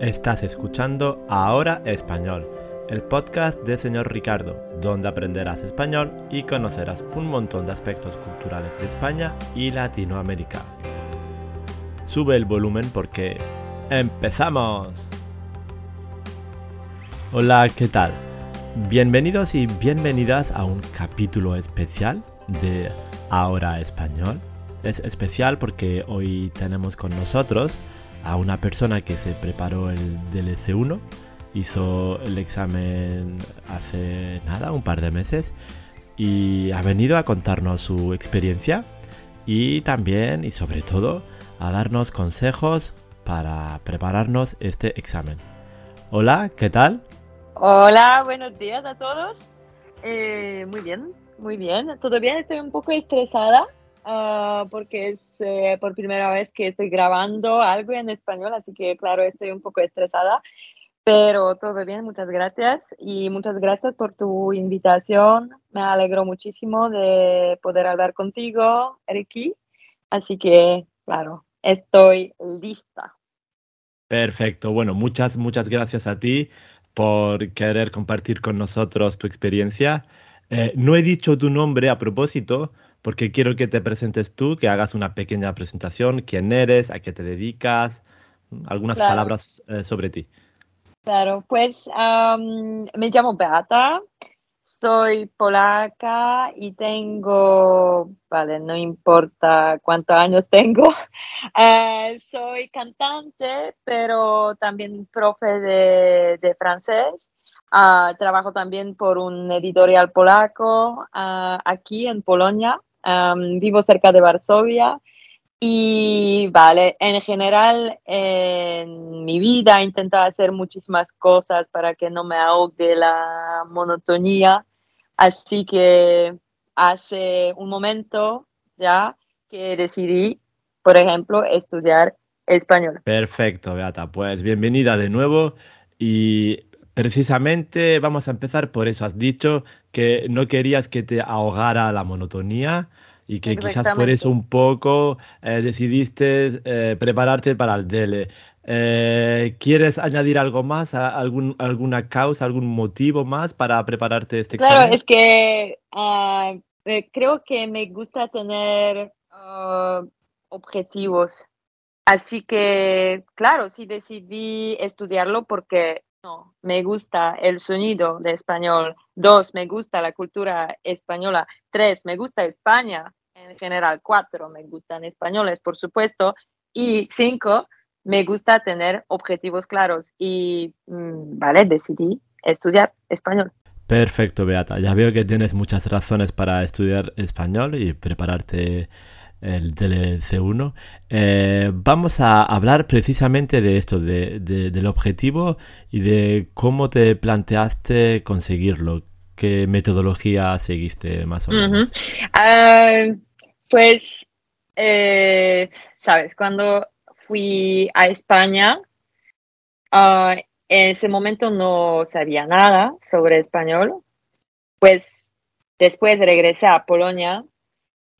Estás escuchando Ahora Español, el podcast de señor Ricardo, donde aprenderás español y conocerás un montón de aspectos culturales de España y Latinoamérica. Sube el volumen porque ¡empezamos! Hola, ¿qué tal? Bienvenidos y bienvenidas a un capítulo especial de Ahora Español. Es especial porque hoy tenemos con nosotros a una persona que se preparó el DLC1, hizo el examen hace nada, un par de meses, y ha venido a contarnos su experiencia y también y sobre todo a darnos consejos para prepararnos este examen. Hola, ¿qué tal? Hola, buenos días a todos. Eh, muy bien, muy bien. Todavía estoy un poco estresada Ah, porque es eh, por primera vez que estoy grabando algo en español, así que claro, estoy un poco estresada, pero todo bien, muchas gracias y muchas gracias por tu invitación. Me alegro muchísimo de poder hablar contigo, Eriki, así que claro, estoy lista. Perfecto, bueno, muchas, muchas gracias a ti por querer compartir con nosotros tu experiencia. Eh, no he dicho tu nombre a propósito, porque quiero que te presentes tú, que hagas una pequeña presentación, quién eres, a qué te dedicas, algunas palabras eh, sobre ti. Claro, pues me llamo Beata, soy polaca y tengo, vale, no importa cuántos años tengo, eh, soy cantante, pero también profe de, de francés Uh, trabajo también por un editorial polaco uh, aquí en Polonia. Vivo cerca de Varsovia y vale, en general en mi vida he intentado hacer muchísimas cosas para que no me ahogue la monotonía. Así que hace un momento ya que decidí, por ejemplo, estudiar español. Perfecto, Beata. Pues bienvenida de nuevo y Precisamente vamos a empezar por eso. Has dicho que no querías que te ahogara la monotonía y que quizás por eso un poco eh, decidiste eh, prepararte para el DELE. Eh, ¿Quieres añadir algo más, algún, alguna causa, algún motivo más para prepararte este examen? Claro, es que ah, creo que me gusta tener ah, objetivos. Así que, claro, sí decidí estudiarlo porque no, me gusta el sonido de español. Dos, me gusta la cultura española. Tres, me gusta España en general. Cuatro, me gustan españoles, por supuesto. Y cinco, me gusta tener objetivos claros. Y, mm, vale, decidí estudiar español. Perfecto, Beata. Ya veo que tienes muchas razones para estudiar español y prepararte el DLC1, eh, vamos a hablar precisamente de esto, de, del objetivo y de cómo te planteaste conseguirlo. ¿Qué metodología seguiste más o menos? Ah, pues, eh, sabes, cuando fui a España, ah, en ese momento no sabía nada sobre español. Pues después regresé a Polonia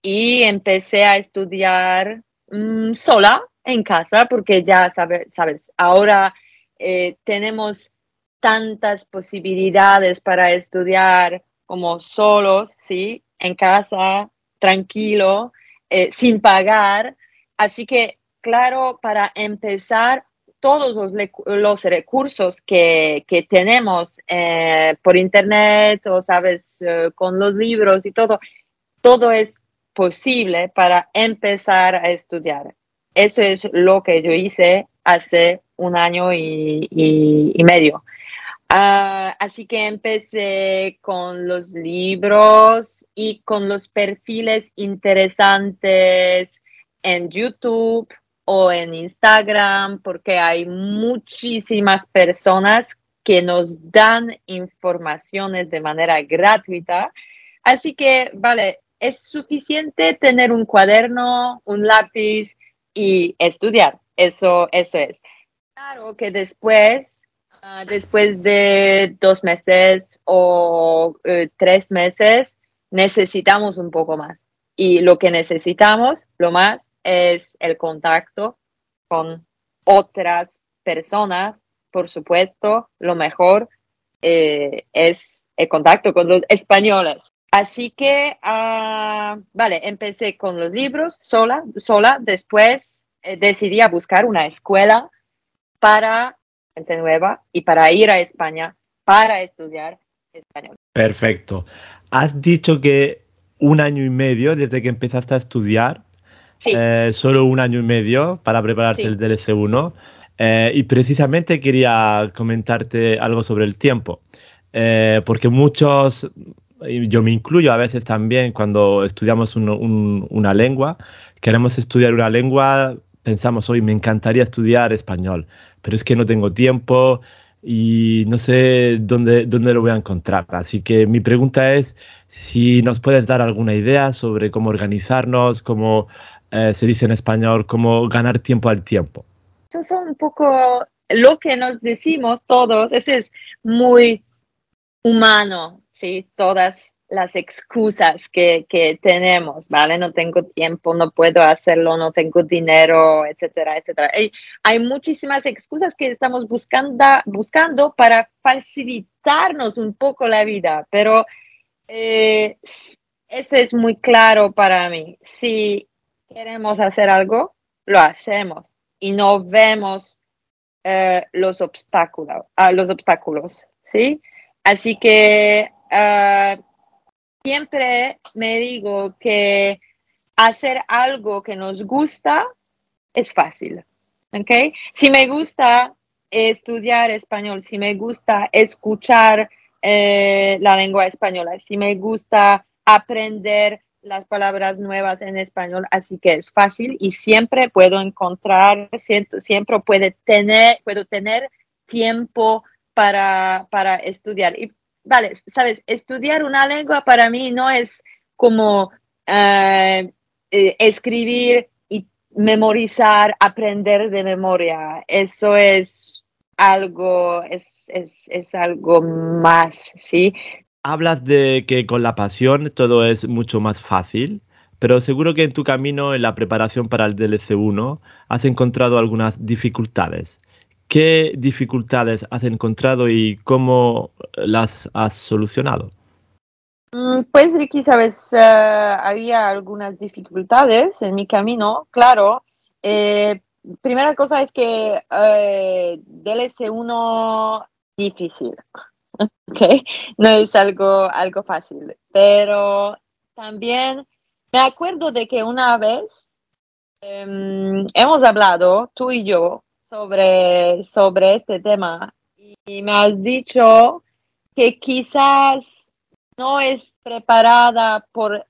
y empecé a estudiar mm, sola en casa porque ya sabes, sabes ahora eh, tenemos tantas posibilidades para estudiar como solos, ¿sí? En casa, tranquilo, eh, sin pagar. Así que, claro, para empezar, todos los, los recursos que, que tenemos eh, por internet o, sabes, con los libros y todo, todo es posible para empezar a estudiar. Eso es lo que yo hice hace un año y, medio. Ah, así que empecé con los libros y con los perfiles interesantes en YouTube o en Instagram, porque hay muchísimas personas que nos dan informaciones de manera gratuita. Así que, vale, es suficiente tener un cuaderno, un lápiz y estudiar. Eso, eso es. Claro que después, ah, después de dos meses o eh, tres meses, necesitamos un poco más. Y lo que necesitamos, lo más, es el contacto con otras personas, por supuesto, lo mejor eh, es el contacto con los españoles. Así que, ah, vale, empecé con los libros sola, sola. Después eh, decidí a buscar una escuela para gente nueva y para ir a España para estudiar español. Perfecto. Has dicho que un año y medio desde que empezaste a estudiar, eh, solo un año y medio para prepararse el DLC1. Eh, y precisamente quería comentarte algo sobre el tiempo, eh, porque muchos, yo me incluyo a veces también cuando estudiamos una lengua, queremos estudiar una lengua, pensamos, hoy me encantaría estudiar español, pero es que no tengo tiempo y no sé dónde, dónde lo voy a encontrar. Así que mi pregunta es si nos puedes dar alguna idea sobre cómo organizarnos, cómo eh, se dice en español, cómo ganar tiempo al tiempo. Eso es un poco lo que nos decimos todos, eso es muy humano, ¿sí? Todas las excusas que, que, tenemos, ¿vale? No tengo tiempo, no puedo hacerlo, no tengo dinero, etcétera, etcétera. Hay, muchísimas excusas que estamos buscando, buscando para facilitarnos un poco la vida, pero eh, eso es muy claro para mí. Si queremos hacer algo, lo hacemos y no vemos eh, los obstáculos, uh, los obstáculos, ¿sí? Así que uh, siempre me digo que hacer algo que nos gusta es fácil, ¿ok? Si me gusta estudiar español, si me gusta escuchar eh, la lengua española, si me gusta aprender las palabras nuevas en español, así que es fácil y siempre puedo encontrar, siempre, puede tener, puedo tener tiempo para, para estudiar. Vale, sabes, estudiar una lengua para mí no es como eh, eh, escribir y memorizar, aprender de memoria. Eso es algo, es, es, es algo más, ¿sí? Hablas de que con la pasión todo es mucho más fácil, pero seguro que en tu camino en la preparación para el DLC1 has encontrado algunas dificultades. ¿Qué dificultades has encontrado y cómo las has solucionado? Mm, pues Ricky, sabes, eh, había algunas dificultades en mi camino, claro. Eh, primera cosa es que eh, DLC1 difícil. Okay, no es algo, algo fácil, pero también me acuerdo de que una vez em, hemos hablado, tú y yo, sobre, sobre este tema y me has dicho que quizás no es preparada por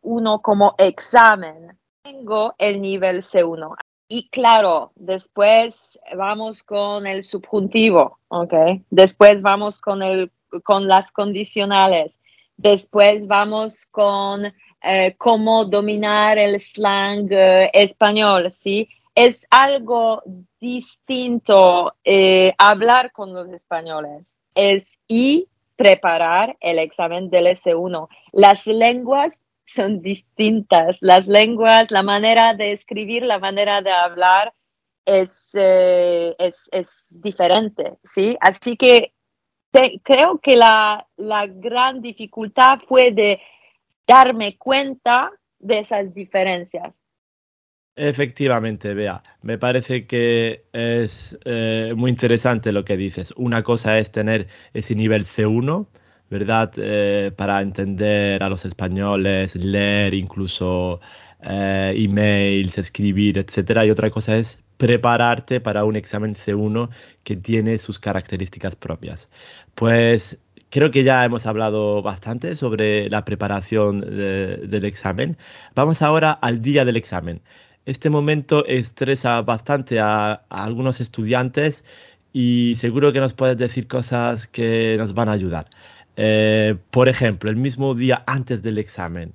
uno como examen. Tengo el nivel C1. Y claro, después vamos con el subjuntivo, ¿ok? Después vamos con, el, con las condicionales. Después vamos con eh, cómo dominar el slang eh, español, ¿sí? Es algo distinto eh, hablar con los españoles. Es y preparar el examen del S1. Las lenguas son distintas. Las lenguas, la manera de escribir, la manera de hablar es, eh, es, diferente, ¿sí? Así que creo que la, la gran dificultad fue de darme cuenta de esas diferencias. Efectivamente, vea, me parece que es eh, muy interesante lo que dices. Una cosa es tener ese nivel C1 ¿verdad? Eh, para entender a los españoles, leer incluso eh, emails, escribir, etc. Y otra cosa es prepararte para un examen C1 que tiene sus características propias. Pues creo que ya hemos hablado bastante sobre la preparación del examen. Vamos ahora al día del examen. Este momento estresa bastante a, a algunos estudiantes y seguro que nos puedes decir cosas que nos van a ayudar. Eh, por ejemplo, el mismo día antes del examen.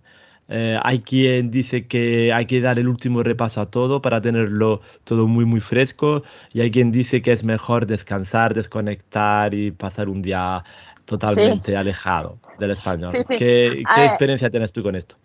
Eh, hay quien dice que hay que dar el último repaso a todo para tenerlo todo muy muy fresco y hay quien dice que es mejor descansar, desconectar y pasar un día totalmente alejado del español. ¿Qué, experiencia tienes tú con esto?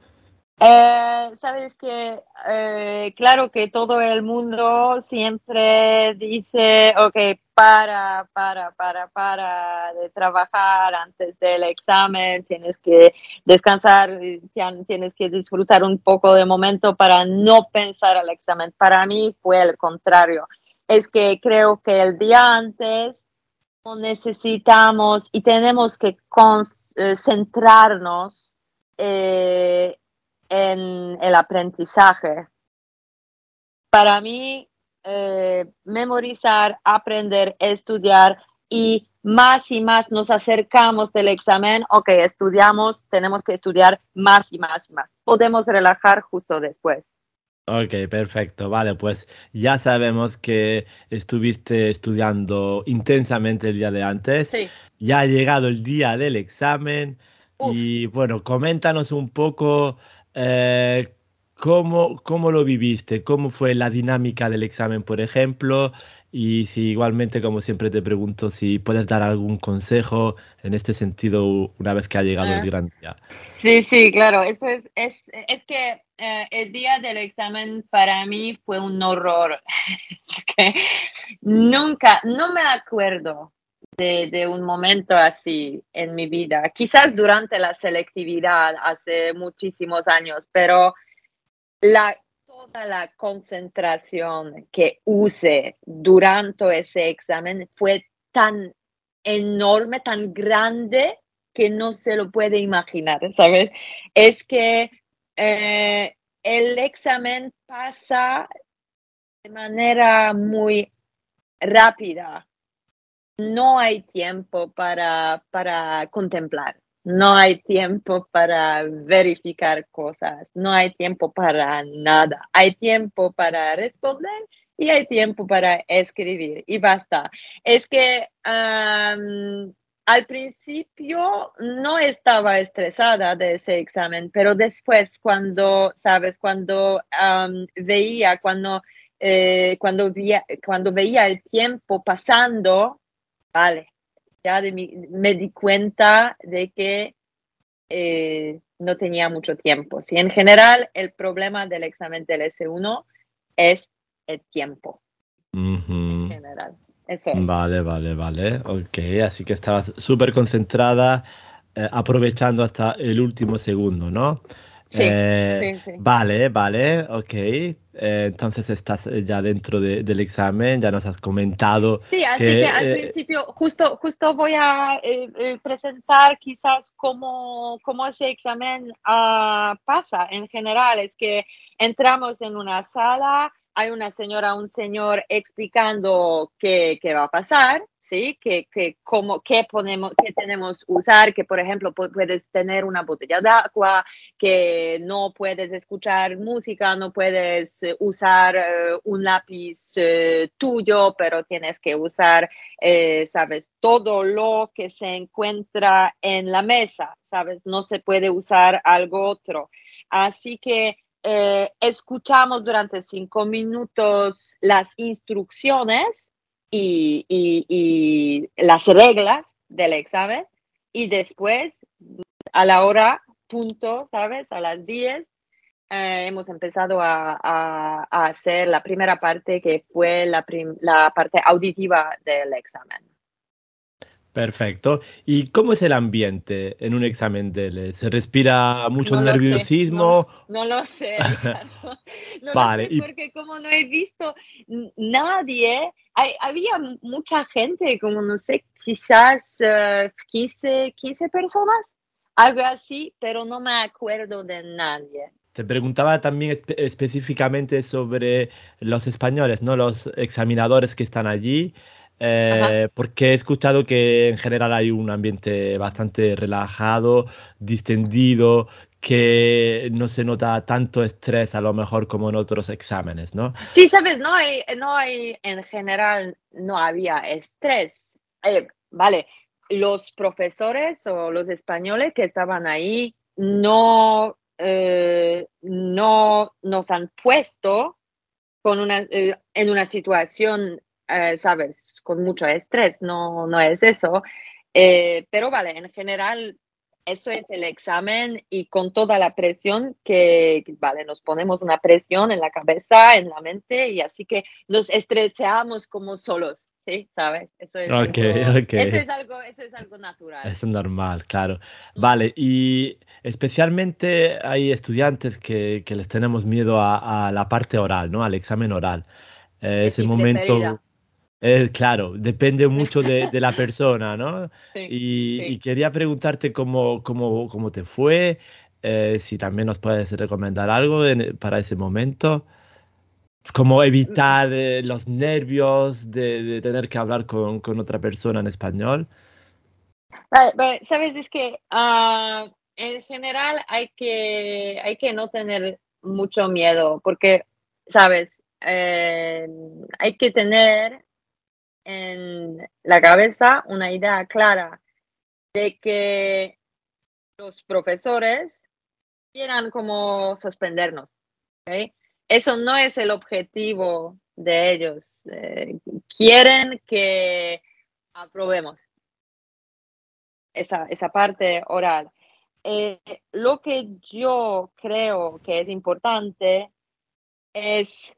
Eh, Sabes que, eh, claro que todo el mundo siempre dice, ok, para, para, para, para de trabajar antes del examen, tienes que descansar, tienes que disfrutar un poco de momento para no pensar al examen. Para mí fue el contrario. Es que creo que el día antes necesitamos y tenemos que concentrarnos eh, en el aprendizaje. Para mí, eh, memorizar, aprender, estudiar y más y más nos acercamos del examen, ok, estudiamos, tenemos que estudiar más y más y más. Podemos relajar justo después. Ok, perfecto. Vale, pues ya sabemos que estuviste estudiando intensamente el día de antes. Sí. Ya ha llegado el día del examen y bueno, coméntanos un poco eh, ¿cómo, ¿cómo, lo viviste? ¿Cómo fue la dinámica del examen, por ejemplo? Y si igualmente, como siempre te pregunto, si puedes dar algún consejo en este sentido una vez que ha llegado el ah. gran día. Sí, sí, claro. Eso es, es, es que eh, el día del examen para mí fue un horror. que nunca, no me acuerdo de, un momento así en mi vida. Quizás durante la selectividad hace muchísimos años, pero la, toda la concentración que use durante ese examen fue tan enorme, tan grande que no se lo puede imaginar, ¿sabes? Es que eh, el examen pasa de manera muy rápida no hay tiempo para, para contemplar, no hay tiempo para verificar cosas, no hay tiempo para nada, hay tiempo para responder y hay tiempo para escribir y basta. Es que al principio no estaba estresada de ese examen, pero después cuando, sabes, cuando veía, cuando, eh, cuando, cuando veía el tiempo pasando, vale, ya me di cuenta de que eh, no tenía mucho tiempo. Si en general el problema del examen del S1 es el tiempo. En general. Eso Vale, vale, vale. Ok, así que estabas súper concentrada, eh, aprovechando hasta el último segundo, ¿no? Sí, eh, sí, sí. Vale, vale, ok. Eh, entonces estás eh, ya dentro del examen, ya nos has comentado. Sí, así que, al principio, justo, justo voy a presentar quizás cómo, cómo ese examen uh, pasa en general. Es que entramos en una sala, hay una señora, un señor explicando qué, qué va a pasar ¿sí? Que, que cómo, qué, ponemos, qué tenemos usar, que por ejemplo puedes tener una botella de agua, que no puedes escuchar música, no puedes eh, usar eh, un lápiz eh, tuyo, pero tienes que usar, sabes, todo lo que se encuentra en la mesa, sabes, no se puede usar algo otro. Así que escuchamos durante cinco minutos las instrucciones y, las reglas del examen y después a la hora punto, ¿sabes? A las 10 eh, hemos empezado a, a, hacer la primera parte que fue la, la parte auditiva del examen. Perfecto. ¿Y cómo es el ambiente en un examen de ¿Se respira mucho nerviosismo? no, lo sé, Ricardo. No vale. lo sé porque como no he visto nadie, había mucha gente, como no sé, quizás 15, 15 personas, algo así, pero no me acuerdo de nadie. Te preguntaba también específicamente sobre los españoles, ¿no? Los examinadores que están allí. Eh, porque he escuchado que en general hay un ambiente bastante relajado, distendido, que no se nota tanto estrés a lo mejor como en otros exámenes, ¿no? Sí, sabes, no hay, no hay, en general no había estrés. Eh, vale, los profesores o los españoles que estaban ahí no, eh, no nos han puesto con una, en una situación eh, sabes, con mucho estrés, no, no es eso. Eh, pero vale, en general eso es el examen y con toda la presión que, vale, nos ponemos una presión en la cabeza, en la mente y así que nos estresamos como solos. Sí, ¿sabes? Eso es, algo, Eso es algo, eso es algo natural. Es normal, claro. Vale, y especialmente hay estudiantes que, que les tenemos miedo a, a, la parte oral, ¿no? Al examen oral. Eh, ese momento... Eh, claro, depende mucho de, de la persona, ¿no? Sí, y, y, quería preguntarte cómo, cómo, cómo te fue, eh, si también nos puedes recomendar algo en, para ese momento. Cómo mm. evitar eh, los nervios de, de, tener que hablar con, con, otra persona en español. Sabes, es que uh, en general hay que, hay que no tener mucho miedo, porque, sabes, eh, hay que tener en la cabeza una idea clara de que los profesores quieran como suspendernos. Eso no es el objetivo de ellos. Eh, quieren que aprobemos esa, esa parte oral. Eh, lo que yo creo que es importante es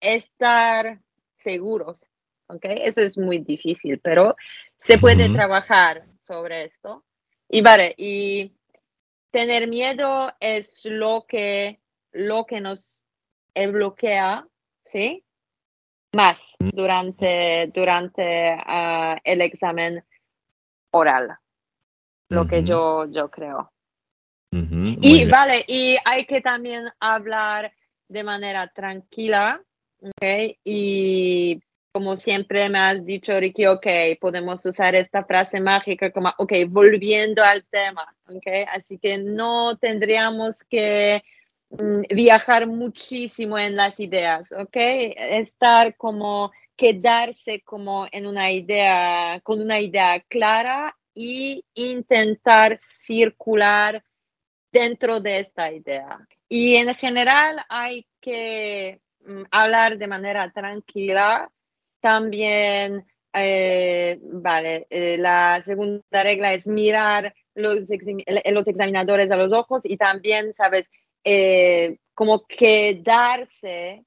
estar seguros ¿ok? Eso es muy difícil, pero se puede trabajar sobre esto. Y vale, y tener miedo es lo que, lo que nos bloquea, ¿sí? Más durante, durante ah, el examen oral, lo que yo, yo creo. Y vale, y hay que también hablar de manera tranquila, ¿ok? Y como siempre me has dicho, Ricky, ok, podemos usar esta frase mágica como, ok, volviendo al tema, ok, así que no tendríamos que mm, viajar muchísimo en las ideas, ok, estar como, quedarse como en una idea, con una idea clara y intentar circular dentro de esta idea. Y en general hay que mm, hablar de manera tranquila también, eh, vale, eh, la segunda regla es mirar los, los examinadores a los ojos y también, ¿sabes? Eh, como quedarse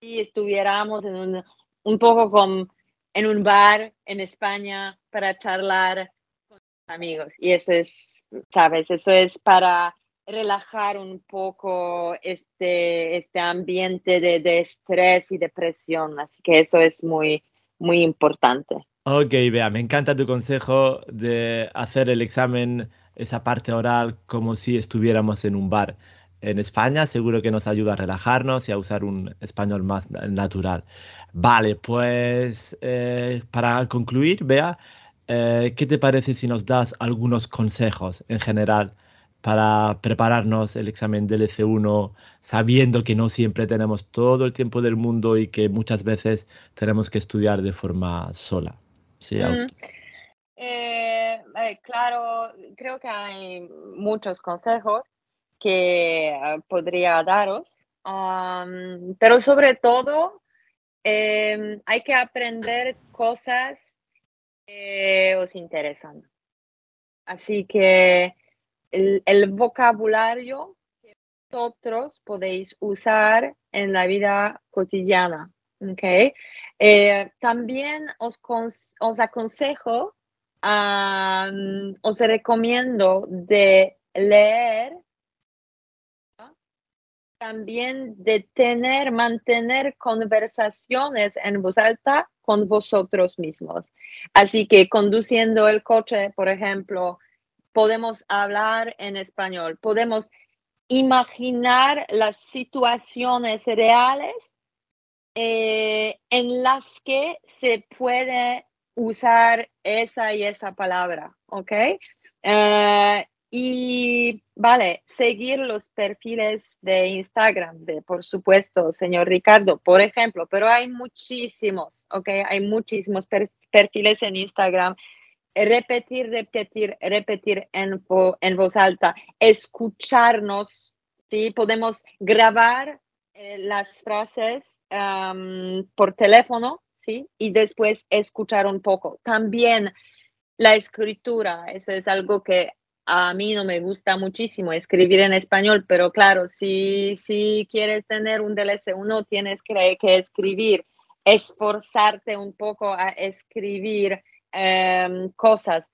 si estuviéramos en un, un poco con, en un bar en España para charlar con amigos. Y eso es, ¿sabes? Eso es para relajar un poco este, este ambiente de, de estrés y depresión. Así que eso es muy, muy importante. Ok, vea, me encanta tu consejo de hacer el examen, esa parte oral, como si estuviéramos en un bar. En España seguro que nos ayuda a relajarnos y a usar un español más natural. Vale, pues eh, para concluir, vea, eh, ¿qué te parece si nos das algunos consejos en general para prepararnos el examen del EC1 sabiendo que no siempre tenemos todo el tiempo del mundo y que muchas veces tenemos que estudiar de forma sola. ¿Sí? Mm. Eh, claro, creo que hay muchos consejos que ah, podría daros, pero sobre todo em, hay que aprender cosas que os interesan. Así que el, vocabulario que vosotros podéis usar en la vida cotidiana. ¿okay? Eh, también os, os aconsejo, os recomiendo de leer, también de tener, mantener conversaciones en voz alta con vosotros mismos. Así que conduciendo el coche, por ejemplo, podemos hablar en español, podemos imaginar las situaciones reales eh, en las que se puede usar esa y esa palabra, ¿ok? Eh, y vale, seguir los perfiles de Instagram, de por supuesto, señor Ricardo, por ejemplo, pero hay muchísimos, ¿ok? Hay muchísimos perfiles en Instagram repetir, repetir, repetir en, en voz alta, escucharnos, ¿sí? Podemos grabar eh, las frases por teléfono, ¿sí? Y después escuchar un poco. También la escritura, eso es algo que a mí no me gusta muchísimo escribir en español, pero claro, si, si quieres tener un DLC1, tienes que escribir, esforzarte un poco a escribir em, cosas.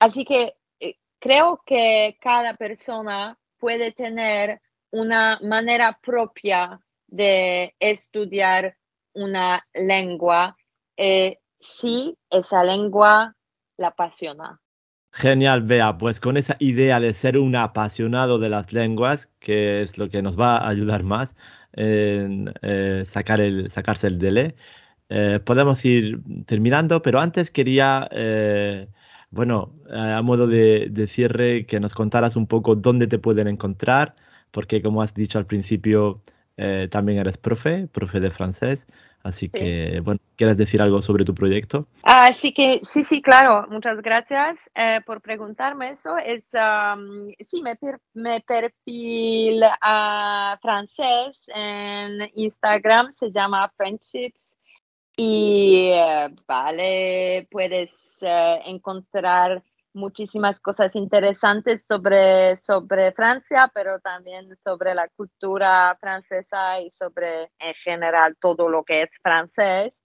Así que eh, creo que cada persona puede tener una manera propia de estudiar una lengua eh, si esa lengua la apasiona. Genial, Bea. Pues con esa idea de ser un apasionado de las lenguas, que es lo que nos va a ayudar más en eh, sacar el, sacarse el DELE, eh, podemos ir terminando, pero antes quería, eh, bueno, a modo de, de, cierre, que nos contaras un poco dónde te pueden encontrar, porque como has dicho al principio, también eres profe, profe de francés. Así que, bueno, ¿quieres decir algo sobre tu proyecto? Así que, sí, sí, claro, muchas gracias eh, por preguntarme eso. Es, sí, me, me perfil a francés en Instagram, se llama Friendships. Y, eh, vale, puedes eh, encontrar muchísimas cosas interesantes sobre, sobre Francia, pero también sobre la cultura francesa y sobre en general todo lo que es francés.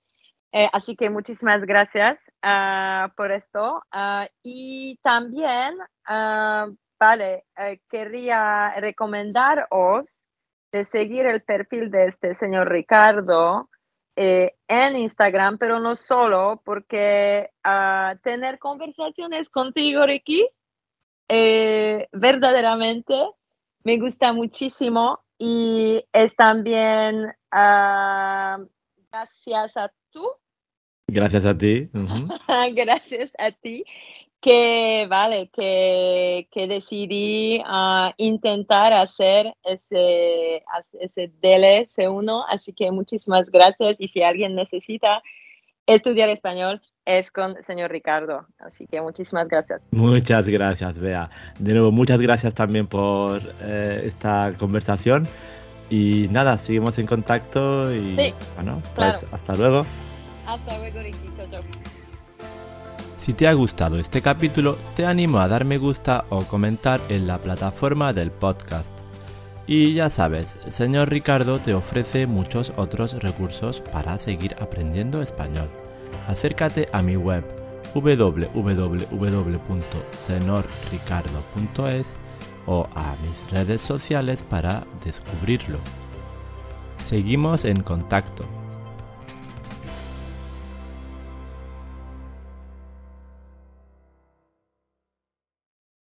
Eh, así que muchísimas gracias ah, por esto. Ah, y también, uh, vale, quería recomendaros de seguir el perfil de este señor Ricardo, eh, en Instagram, pero no solo, porque uh, tener conversaciones contigo, Ricky, eh, verdaderamente me gusta muchísimo y es también uh, gracias a tú. Gracias a ti. gracias a ti que, vale, que, que decidí uh, intentar hacer ese, ese DLC1, así que muchísimas gracias y si alguien necesita estudiar español, es con el señor Ricardo. Así que muchísimas gracias. Muchas gracias, Bea. De nuevo, muchas gracias también por eh, esta conversación. Y nada, seguimos en contacto y bueno, pues hasta luego. Hasta luego, Ricky. Chao, chao. Si te ha gustado este capítulo, te animo a dar me gusta o comentar en la plataforma del podcast. Y ya sabes, señor Ricardo te ofrece muchos otros recursos para seguir aprendiendo español. Acércate a mi web www.senorricardo.es o a mis redes sociales para descubrirlo. Seguimos en contacto.